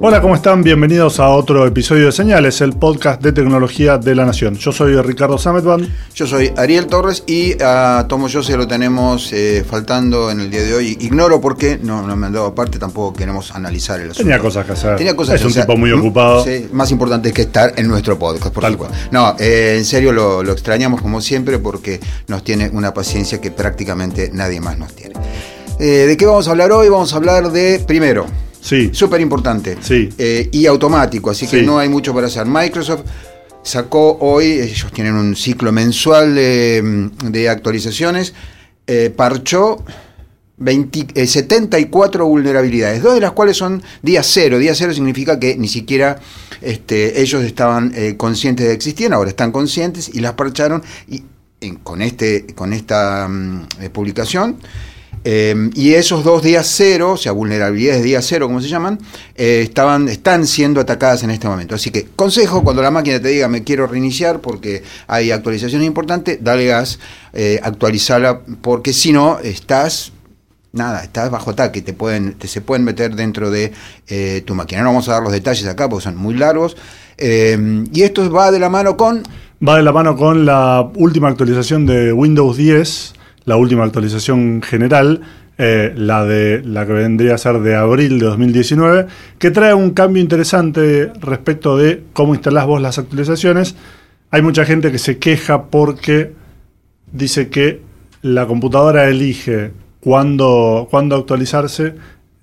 Hola, ¿cómo están? Bienvenidos a otro episodio de Señales, el podcast de tecnología de la Nación. Yo soy Ricardo Sametban. Yo soy Ariel Torres y a Tomo Jose lo tenemos eh, faltando en el día de hoy. Ignoro por qué, no, no me han dado aparte, tampoco queremos analizar el asunto. Tenía cosas que hacer. Tenía cosas es que un hacer. tipo muy ocupado. Sí, más importante que estar en nuestro podcast, por Tal supuesto. No, eh, en serio lo, lo extrañamos como siempre porque nos tiene una paciencia que prácticamente nadie más nos tiene. Eh, ¿De qué vamos a hablar hoy? Vamos a hablar de, primero, Sí, súper importante Sí. eh, y automático, así que Sí. no hay mucho para hacer. Microsoft sacó hoy, ellos tienen un ciclo mensual de, de actualizaciones, eh, parchó 20 eh, 74 vulnerabilidades, dos de las cuales son día cero. Día cero significa que ni siquiera este, ellos estaban eh, conscientes de que existían, ahora están conscientes y las parcharon y, en- con, este, con esta mm, publicación. Eh, y esos dos días cero, o sea, vulnerabilidades día cero, como se llaman, eh, estaban, están siendo atacadas en este momento. Así que, consejo, cuando la máquina te diga me quiero reiniciar porque hay actualizaciones importantes, dale gas, eh, actualizala, porque si no, estás nada, estás bajo ataque, te pueden, te, se pueden meter dentro de eh, tu máquina. No vamos a dar los detalles acá porque son muy largos. Eh, y esto va de la mano con va de la mano con la última actualización de Windows 10, la última actualización general, eh, la de la que vendría a ser de abril de 2019, que trae un cambio interesante respecto de cómo instalás vos las actualizaciones. Hay mucha gente que se queja porque dice que la computadora elige cuándo, cuándo actualizarse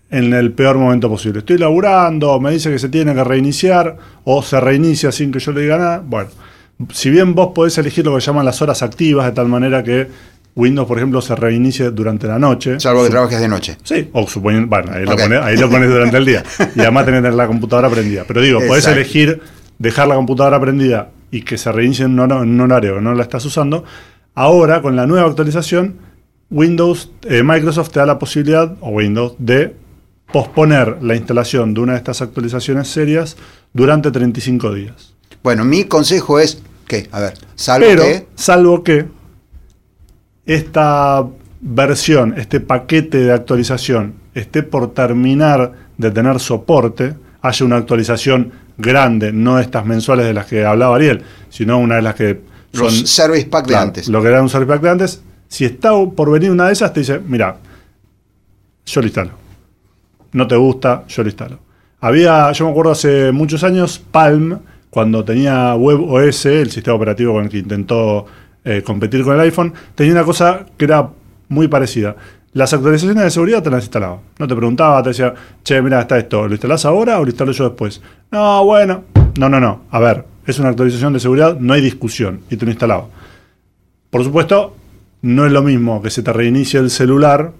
en el peor momento posible. Estoy laburando, me dice que se tiene que reiniciar o se reinicia sin que yo le diga nada. Bueno, si bien vos podés elegir lo que llaman las horas activas, de tal manera que Windows, por ejemplo, se reinicie durante la noche. salvo que trabajes de noche. Sí, o suponiendo, bueno, ahí, lo pones, ahí lo pones durante el día. Y además tenés la computadora prendida. Pero digo, podés Exacto. elegir dejar la computadora prendida y que se reinicie en un, hor- en un horario que no la estás usando. Ahora, con la nueva actualización, Windows, eh, Microsoft te da la posibilidad, o Windows, de posponer la instalación de una de estas actualizaciones serias durante 35 días. Bueno, mi consejo es que, a ver, salvo Pero, que salvo que esta versión, este paquete de actualización, esté por terminar de tener soporte, haya una actualización grande, no estas mensuales de las que hablaba Ariel, sino una de las que son los service pack de claro, antes. lo que era un service pack de antes, si está por venir una de esas, te dice, mira, yo lo instalo. No te gusta, yo lo instalo. Había, yo me acuerdo hace muchos años, Palm, cuando tenía WebOS, el sistema operativo con el que intentó eh, competir con el iPhone, tenía una cosa que era muy parecida. Las actualizaciones de seguridad te las instalaba. No te preguntaba, te decía, che, mira, está esto, ¿lo instalás ahora o lo instalo yo después? No, bueno. No, no, no. A ver, es una actualización de seguridad, no hay discusión. Y te lo instalaba. Por supuesto, no es lo mismo que se te reinicie el celular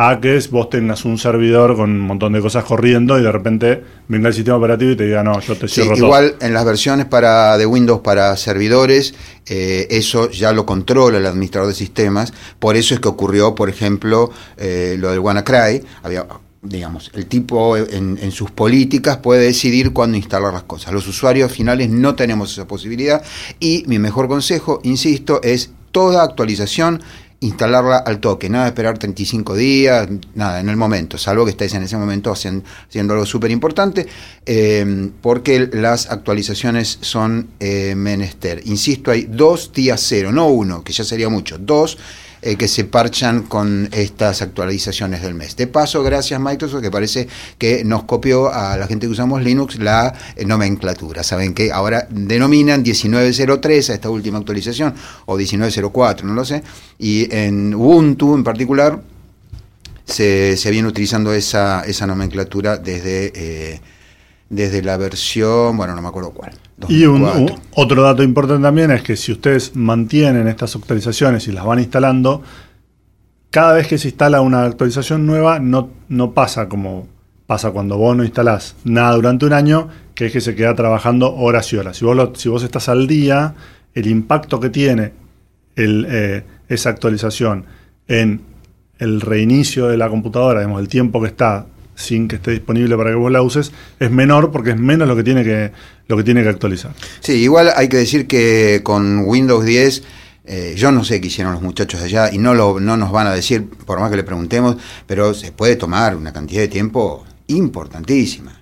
a que es- vos tengas un servidor con un montón de cosas corriendo y de repente venga el sistema operativo y te diga, no, yo te Sí, cierro todo. igual en las versiones para de Windows para servidores, eh, eso ya lo controla el administrador de sistemas. Por eso es que ocurrió, por ejemplo, eh, lo del WannaCry. Había, digamos, el tipo en, en sus políticas puede decidir cuándo instalar las cosas. Los usuarios finales no tenemos esa posibilidad. Y mi mejor consejo, insisto, es toda actualización instalarla al toque, nada de esperar 35 días, nada, en el momento, salvo que estéis en ese momento hacen- haciendo algo súper importante, eh, porque las actualizaciones son eh, menester. Insisto, hay dos días cero, no uno, que ya sería mucho, dos eh, que se parchan con estas actualizaciones del mes. De paso, gracias Microsoft, que parece que nos copió a la gente que usamos Linux la eh, nomenclatura. Saben que ahora denominan 1903 a esta última actualización, o 1904, no lo sé. Y en Ubuntu en particular se, se viene utilizando esa, esa nomenclatura desde, eh, desde la versión, bueno, no me acuerdo cuál. Y un- 2004. un- otro dato importante también es que si ustedes mantienen estas actualizaciones y las van instalando, cada vez que se instala una actualización nueva, no, no pasa como pasa cuando vos no instalás nada durante un año, que es que se queda trabajando horas y horas. Si vos, lo- si vos estás al día, el impacto que tiene el, eh, esa actualización en el reinicio de la computadora, digamos, el tiempo que está sin que esté disponible para que vos la uses, es menor porque es menos lo que tiene que, lo que, tiene que actualizar. Sí, igual hay que decir que con Windows 10 eh, yo no sé qué hicieron los muchachos allá y no, lo, no nos van a decir, por más que le preguntemos, pero se puede tomar una cantidad de tiempo importantísima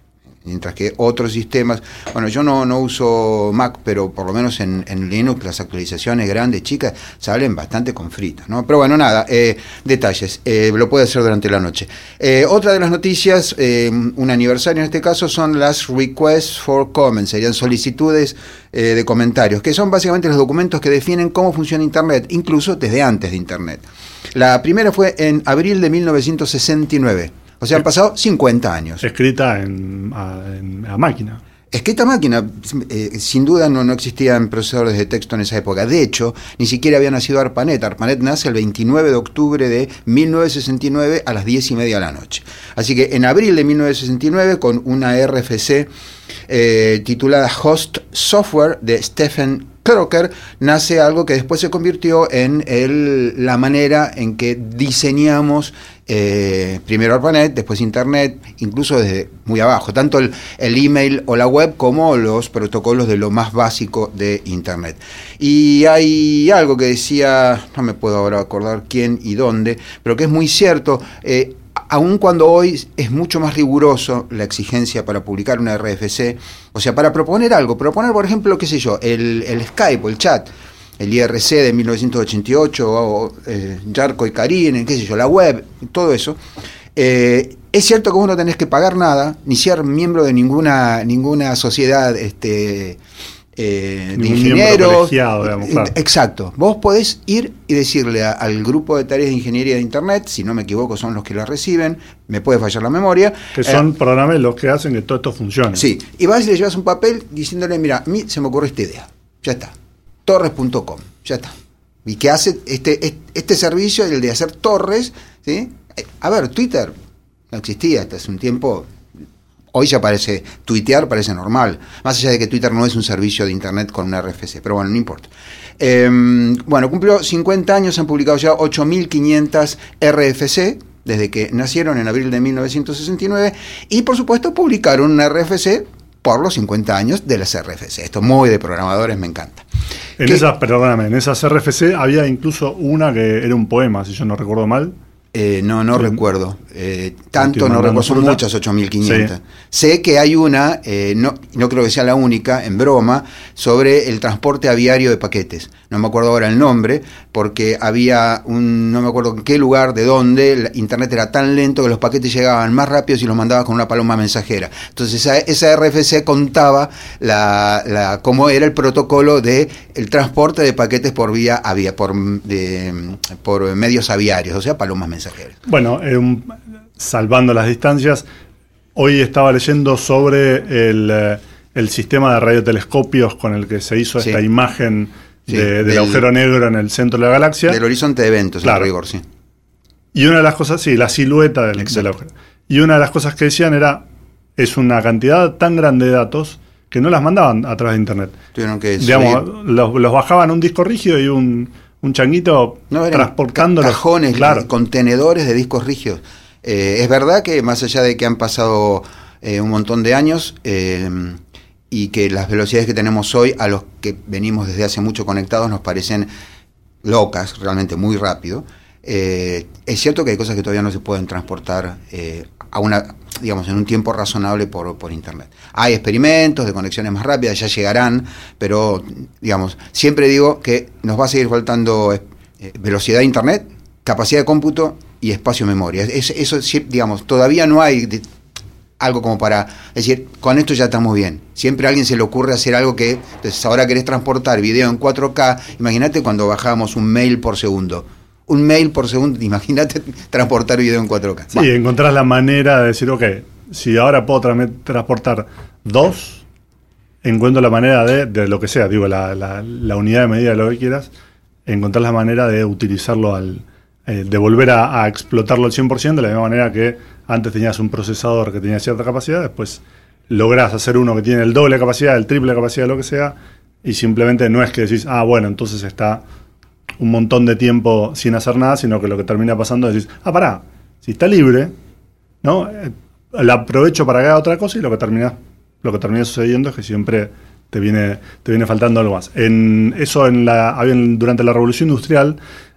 mientras que otros sistemas, bueno, yo no, no uso Mac, pero por lo menos en, Linux las actualizaciones grandes, chicas, salen bastante con fritas, ¿no? Pero bueno, nada, eh, detalles, eh, lo puede hacer durante la noche. Eh, otra de las noticias, un aniversario en este caso, son las requests for comments, serían solicitudes de comentarios, que son básicamente los documentos que definen cómo funciona Internet, incluso desde antes de Internet. La primera fue en abril de 1969. O sea, han pasado 50 años. Escrita en, a, máquina. Escrita a máquina, eh, sin duda no, no existían procesadores de texto en esa época. De hecho, ni siquiera había nacido ARPANET. ARPANET nace el 29 de octubre de 1969 a las 10 y media de la noche. Así que en abril de 1969, con una RFC eh, titulada Host Software de Stephen Crocker, nace algo que después se convirtió en el, la manera en que diseñamos eh, primero ARPANET, después Internet, incluso desde muy abajo, tanto el, email o la web como los protocolos de lo más básico de Internet. Y hay algo que decía, no me puedo ahora acordar quién y dónde, pero que es muy cierto. Eh, aun cuando hoy es mucho más riguroso la exigencia para publicar una RFC, o sea, para proponer algo, proponer, por ejemplo, qué sé yo, el, Skype o el chat, el IRC de 1988, o, eh, y Karin, qué sé yo, la web, todo eso. Eh, es cierto que vos no tenés que pagar nada, ni ser miembro de ninguna, ninguna sociedad este, eh, de ingenieros. Exacto. Vos podés ir y decirle al grupo de tareas de ingeniería de Internet, si no me equivoco son los que la reciben, me puede fallar la memoria. Que son programas los que hacen que todo esto funcione. Sí, y vas y le llevas un papel diciéndole, mira, a mí se me ocurre esta idea. Ya está torres.com, ya está. Y que hace este, este servicio, el de hacer torres, ¿sí? A ver, Twitter no existía hasta hace un tiempo. Hoy ya parece, tuitear parece normal, más allá de que Twitter no es un servicio de Internet con una RFC, pero bueno, no importa. Em, bueno, cumplió 50 años, han publicado ya 8.500 RFC, desde que nacieron en abril de 1969, y por supuesto publicaron una RFC por los 50 años de las RFC. Esto muy de programadores me encanta. En esas, perdóname, en esas RFC había incluso una que era un poema, si yo no recuerdo mal. Eh, no, no recuerdo. Eh, tanto no recuerdo, son muchas 8500. Sé que hay una, eh, no, no creo que sea la única, en broma, sobre el transporte aviario de paquetes. No me acuerdo ahora el nombre, porque había un, no me acuerdo en qué lugar, de dónde, el internet era tan lento que los paquetes llegaban más rápido si los mandabas con una paloma mensajera. Entonces esa, esa RFC contaba la, la, cómo era el protocolo de el transporte de paquetes por vía avia, por, por medios aviarios, o sea, palomas mensajeras. Bueno, un salvando las distancias, hoy estaba leyendo sobre el, eh, sistema de radiotelescopios con el que se hizo esta imagen del, agujero negro en el centro de la galaxia. Del horizonte de eventos, claro. rigor, sí. Y una de las cosas, sí, la silueta del, agujero. Y una de las cosas que decían era, es una cantidad tan grande de datos que no las mandaban a través de Internet. Tuvieron que Digamos, los, bajaban un disco rígido y un, un changuito no, transportando cajones, claro. contenedores de discos rígidos. Eh, es verdad que más allá de que han pasado eh, un montón de años eh, y que las velocidades que tenemos hoy a los que venimos desde hace mucho conectados nos parecen locas, realmente muy rápido, es cierto que hay cosas que todavía no se pueden transportar a una, digamos, en un tiempo razonable por, por Internet. Hay experimentos de conexiones más rápidas, ya llegarán, pero, digamos, siempre digo que nos va a seguir faltando velocidad de Internet, capacidad de cómputo y espacio memoria. eso, digamos, todavía no hay algo como para decir, con esto ya estamos bien. Siempre a alguien se le ocurre hacer algo que, entonces ahora querés transportar video en 4K, imagínate cuando bajábamos un mail por segundo. Un mail por segundo, imagínate transportar video en 4K. Sí, encontrás la manera de decir, ok, si ahora puedo transportar dos, encuentro la manera de, de lo que sea, digo, la, la unidad de medida de lo que quieras, encontrar la manera de utilizarlo al, eh, de volver a, explotarlo al 100%, de la misma manera que antes tenías un procesador que tenía cierta capacidad, después lográs hacer uno que tiene el doble capacidad, el triple capacidad, lo que sea, y simplemente no es que decís, ah, bueno, entonces está un montón de tiempo sin hacer nada, sino que lo que termina pasando es decir, ah, pará, si está libre, ¿no? Eh, la aprovecho para haga otra cosa y lo que termina, lo que termina sucediendo es que siempre te viene, te viene faltando algo más. En, eso en la, durante la revolución industrial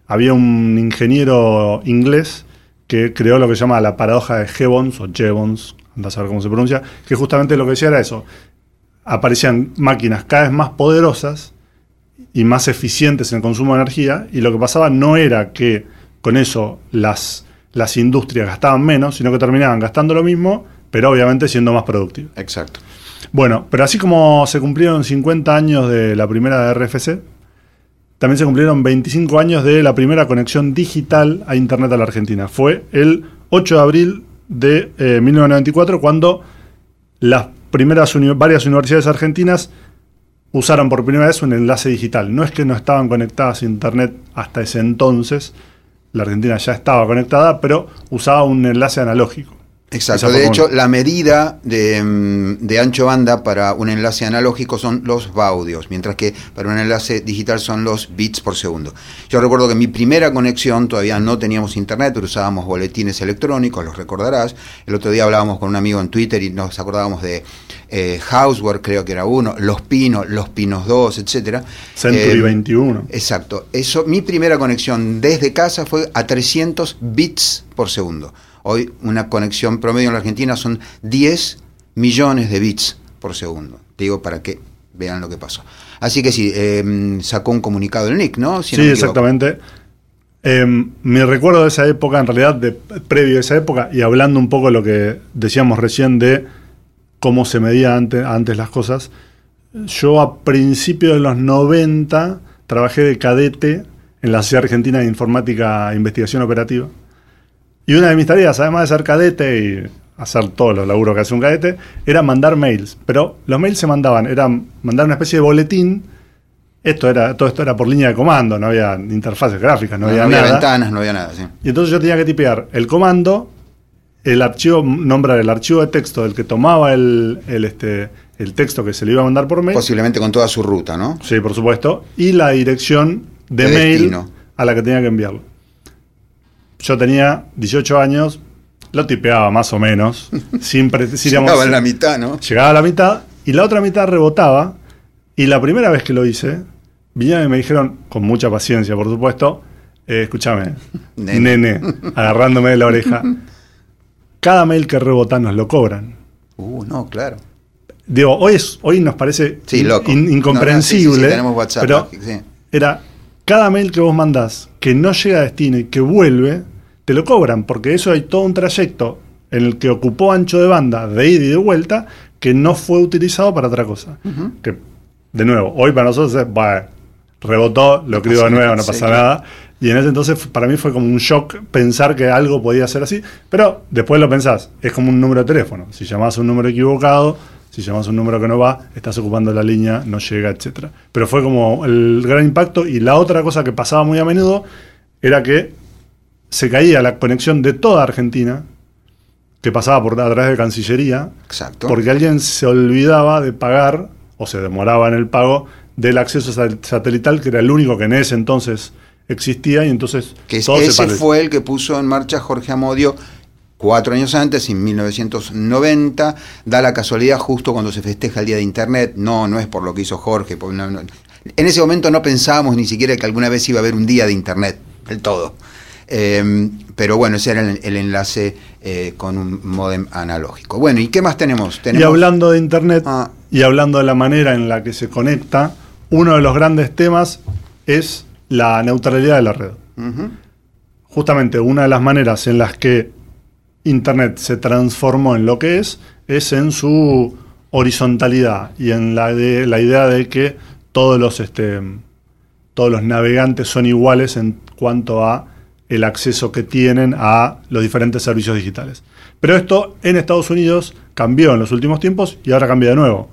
había un ingeniero inglés que creó lo que se llama la paradoja de Jevons o Jevons, anda a saber cómo se pronuncia, que justamente lo que decía era eso. Aparecían máquinas cada vez más poderosas y más eficientes en el consumo de energía, y lo que pasaba no era que con eso las, las industrias gastaban menos, sino que terminaban gastando lo mismo, pero obviamente siendo más productivas. Exacto. Bueno, pero así como se cumplieron 50 años de la primera de RFC, también se cumplieron 25 años de la primera conexión digital a Internet a la Argentina. Fue el 8 de abril de 1994 eh, cuando las primeras varias universidades argentinas usaron por primera vez un enlace digital. No es que no estaban conectadas a Internet hasta ese entonces, la Argentina ya estaba conectada, pero usaba un enlace analógico. Exacto, de hecho la medida mm, de, ancho banda para un enlace analógico son los baudios, mientras que para un enlace digital son los bits por segundo. Yo recuerdo que mi primera conexión todavía no teníamos internet, pero usábamos boletines electrónicos, los recordarás. El otro día hablábamos con un amigo en Twitter y nos acordábamos de eh, Houseware, creo que era uno, Los Pinos, Los Pinos 2, etcétera. Century 21. Eh, exacto. Eso, mi primera conexión desde casa fue a 300 bits por segundo. Hoy una conexión promedio en la Argentina son 10 millones de bits por segundo. digo para que vean lo que pasó. Así que sí, em, sacó un comunicado el NIC, ¿no? sí, exactamente. Em, mi recuerdo de esa época, en realidad, de, previo a esa época, y hablando un poco de lo que decíamos recién de cómo se medía antes, antes las cosas, yo a principios de los 90 trabajé de cadete en la Sociedad Argentina de Informática e Investigación Operativa. Y una de mis tareas, además de ser cadete y hacer todos los laburos que hace un cadete, era mandar mails. Pero los mails se mandaban, era mandar una especie de boletín. Esto era, todo esto era por línea de comando, no había interfaces gráficas, no, había, había ventanas, no había nada. Sí. Y entonces yo tenía que tipear el comando, el archivo, nombrar el archivo de texto del que tomaba el, este, el texto que se le iba a mandar por mail. Posiblemente con toda su ruta, ¿no? Sí, por supuesto. Y la dirección de, mail a la que tenía que enviarlo yo tenía 18 años, lo tipeaba más o menos, sin Llegaba a la mitad, ¿no? Llegaba a la mitad y la otra mitad rebotaba. Y la primera vez que lo hice, vinieron y me dijeron, con mucha paciencia, por supuesto, eh, escúchame, nene. agarrándome de la oreja, cada mail que rebota nos lo cobran. Uh, no, claro. Digo, hoy, es, hoy nos parece incomprensible, tenemos WhatsApp, pero era cada mail que vos mandás que no llega a destino y que vuelve, te lo cobran, porque eso hay todo un trayecto en el que ocupó ancho de banda de ida y de vuelta que no fue utilizado para otra cosa. Que, de nuevo, hoy para nosotros es, rebotó, lo escribo de nuevo, no pasa nada. Y en ese entonces para mí fue como un shock pensar que algo podía ser así. Pero después lo pensás, es como un número de teléfono. Si llamás un número equivocado, si llamas un número que no va, estás ocupando la línea, no llega, etc. Pero fue como el gran impacto y la otra cosa que pasaba muy a menudo era que se caía la conexión de toda Argentina, que pasaba por a través de Cancillería, Exacto. porque alguien se olvidaba de pagar o se demoraba en el pago del acceso satelital, que era el único que en ese entonces existía y entonces que ese fue el que puso en marcha Jorge Amodio cuatro años antes, en 1990, da la casualidad justo cuando se festeja el Día de Internet. No, no es por lo que hizo Jorge. en ese momento no pensábamos ni siquiera que alguna vez iba a haber un día de Internet, del todo. Eh, pero bueno, ese era el, enlace eh, con un modem analógico. Bueno, ¿y qué más tenemos? Y hablando de Internet ah. y hablando de la manera en la que se conecta, uno de los grandes temas es la neutralidad de la red. Justamente una de las maneras en las que Internet se transformó en lo que es, es en su horizontalidad y en la, de, la idea de que todos los, este, todos los navegantes son iguales en cuanto a el acceso que tienen a los diferentes servicios digitales. Pero esto en Estados Unidos cambió en los últimos tiempos y ahora cambia de nuevo.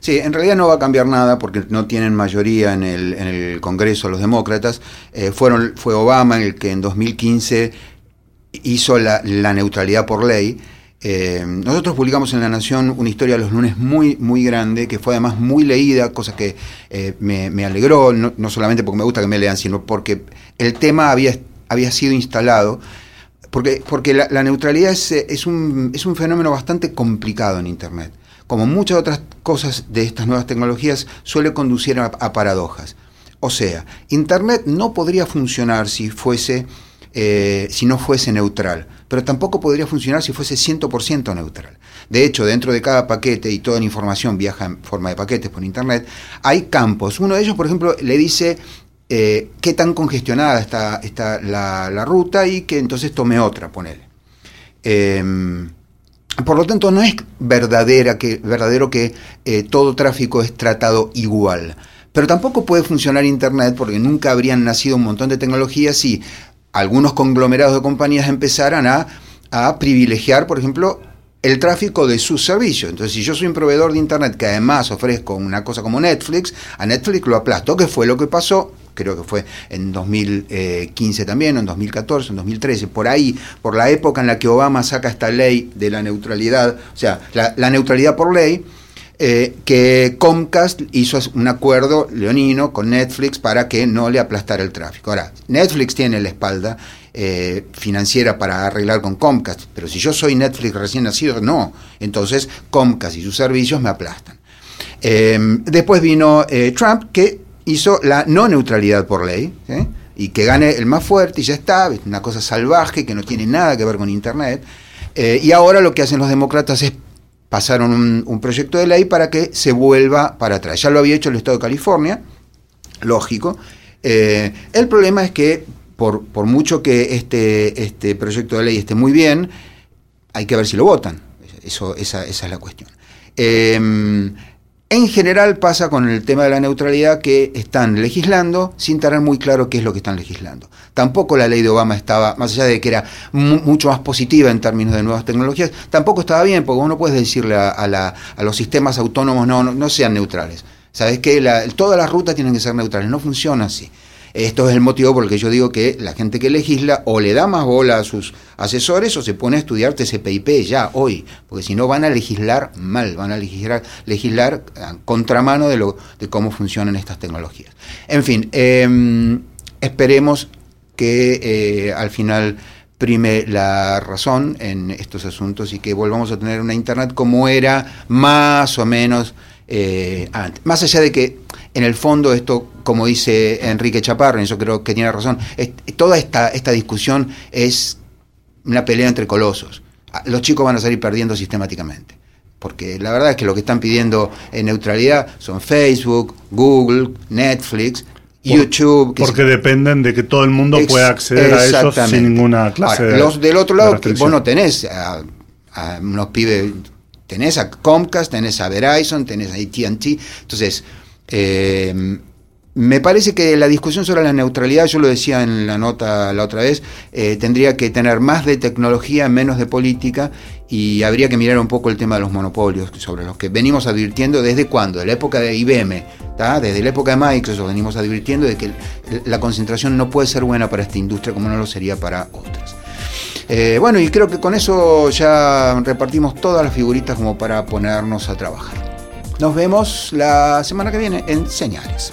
Sí, en realidad no va a cambiar nada porque no tienen mayoría en el, Congreso los demócratas. Eh, fueron, fue Obama el que en 2015 hizo la, neutralidad por ley Eh, nosotros publicamos en La Nación una historia los lunes muy, muy grande, que fue además muy leída, cosa que eh, me, alegró, no, solamente porque me gusta que me lean, sino porque el tema había, había sido instalado. Porque, porque la, neutralidad es, es, un, es un fenómeno bastante complicado en Internet. Como muchas otras cosas de estas nuevas tecnologías, suele conducir a, paradojas. O sea, Internet no podría funcionar si fuese eh, si no fuese neutral, pero tampoco podría funcionar si fuese 100% neutral. De hecho, dentro de cada paquete, y toda la información viaja en forma de paquetes por Internet, hay campos. Uno de ellos, por ejemplo, le dice eh, qué tan congestionada está, está la, ruta y que entonces tome otra, ponele. Em, por lo tanto, no es verdadera que, verdadero que eh, todo tráfico es tratado igual. Pero tampoco puede funcionar Internet porque nunca habrían nacido un montón de tecnologías si algunos conglomerados de compañías empezaran a, privilegiar, por ejemplo, el tráfico de sus servicios. Entonces, si yo soy un proveedor de Internet que además ofrezco una cosa como Netflix, a Netflix lo aplasto, que fue lo que pasó, creo que fue en 2015 también, en 2014, en 2013, por ahí, por la época en la que Obama saca esta ley de la neutralidad, o sea, la neutralidad por ley, eh, que Comcast hizo un acuerdo leonino con Netflix para que no le aplastara el tráfico. Ahora, Netflix tiene la espalda eh, financiera para arreglar con Comcast, pero si yo soy Netflix recién nacido, no. Entonces Comcast y sus servicios me aplastan. Em, después vino eh, Trump, que hizo la no neutralidad por ley, y que gane el más fuerte y ya está, es una cosa salvaje que no tiene nada que ver con Internet. y ahora lo que hacen los demócratas es pasaron un, proyecto de ley para que se vuelva para atrás. Ya lo había hecho el Estado de California, lógico. Eh, el problema es que, por, por, mucho que este, este proyecto de ley esté muy bien, hay que ver si lo votan. Eso, esa, esa es la cuestión. Eh, en general pasa con el tema de la neutralidad que están legislando sin tener muy claro qué es lo que están legislando. Tampoco la ley de Obama estaba, más allá de que era mucho más positiva en términos de nuevas tecnologías, tampoco estaba bien, porque uno puede decirle a, los sistemas autónomos no, no, sean neutrales. ¿Sabes que todas las rutas tienen que ser neutrales, no funciona así. Esto es el motivo por el que yo digo que la gente que legisla o le da más bola a sus asesores o se pone a estudiar TCP/IP ya hoy, porque si no van a legislar mal, van a legislar, legislar contramano de, lo, de cómo funcionan estas tecnologías. En fin, em, esperemos que eh, al final prime la razón en estos asuntos y que volvamos a tener una Internet como era más o menos eh, antes. Más allá de que en el fondo esto, como dice Enrique Chaparro, y eso creo que tiene razón, toda esta, esta discusión es una pelea entre colosos. Ah, los chicos van a salir perdiendo sistemáticamente. Porque la verdad es que lo que están pidiendo en neutralidad son Facebook, Google, Netflix, YouTube. porque dependen de que todo el mundo pueda acceder a eso sin ninguna clase de. Los del otro lado, vos no tenés a, a, unos pibes, tenés a Comcast, tenés a Verizon, tenés a ATT. Entonces, eh, me parece que la discusión sobre la neutralidad, yo lo decía en la nota la otra vez, eh, tendría que tener más de tecnología, menos de política, y habría que mirar un poco el tema de los monopolios, sobre los que venimos advirtiendo desde cuándo, de la época de IBM, desde la época de Microsoft venimos advirtiendo de que la concentración no puede ser buena para esta industria como no lo sería para otras. Eh, bueno, y creo que con eso ya repartimos todas las figuritas como para ponernos a trabajar. Nos vemos la semana que viene en Señales.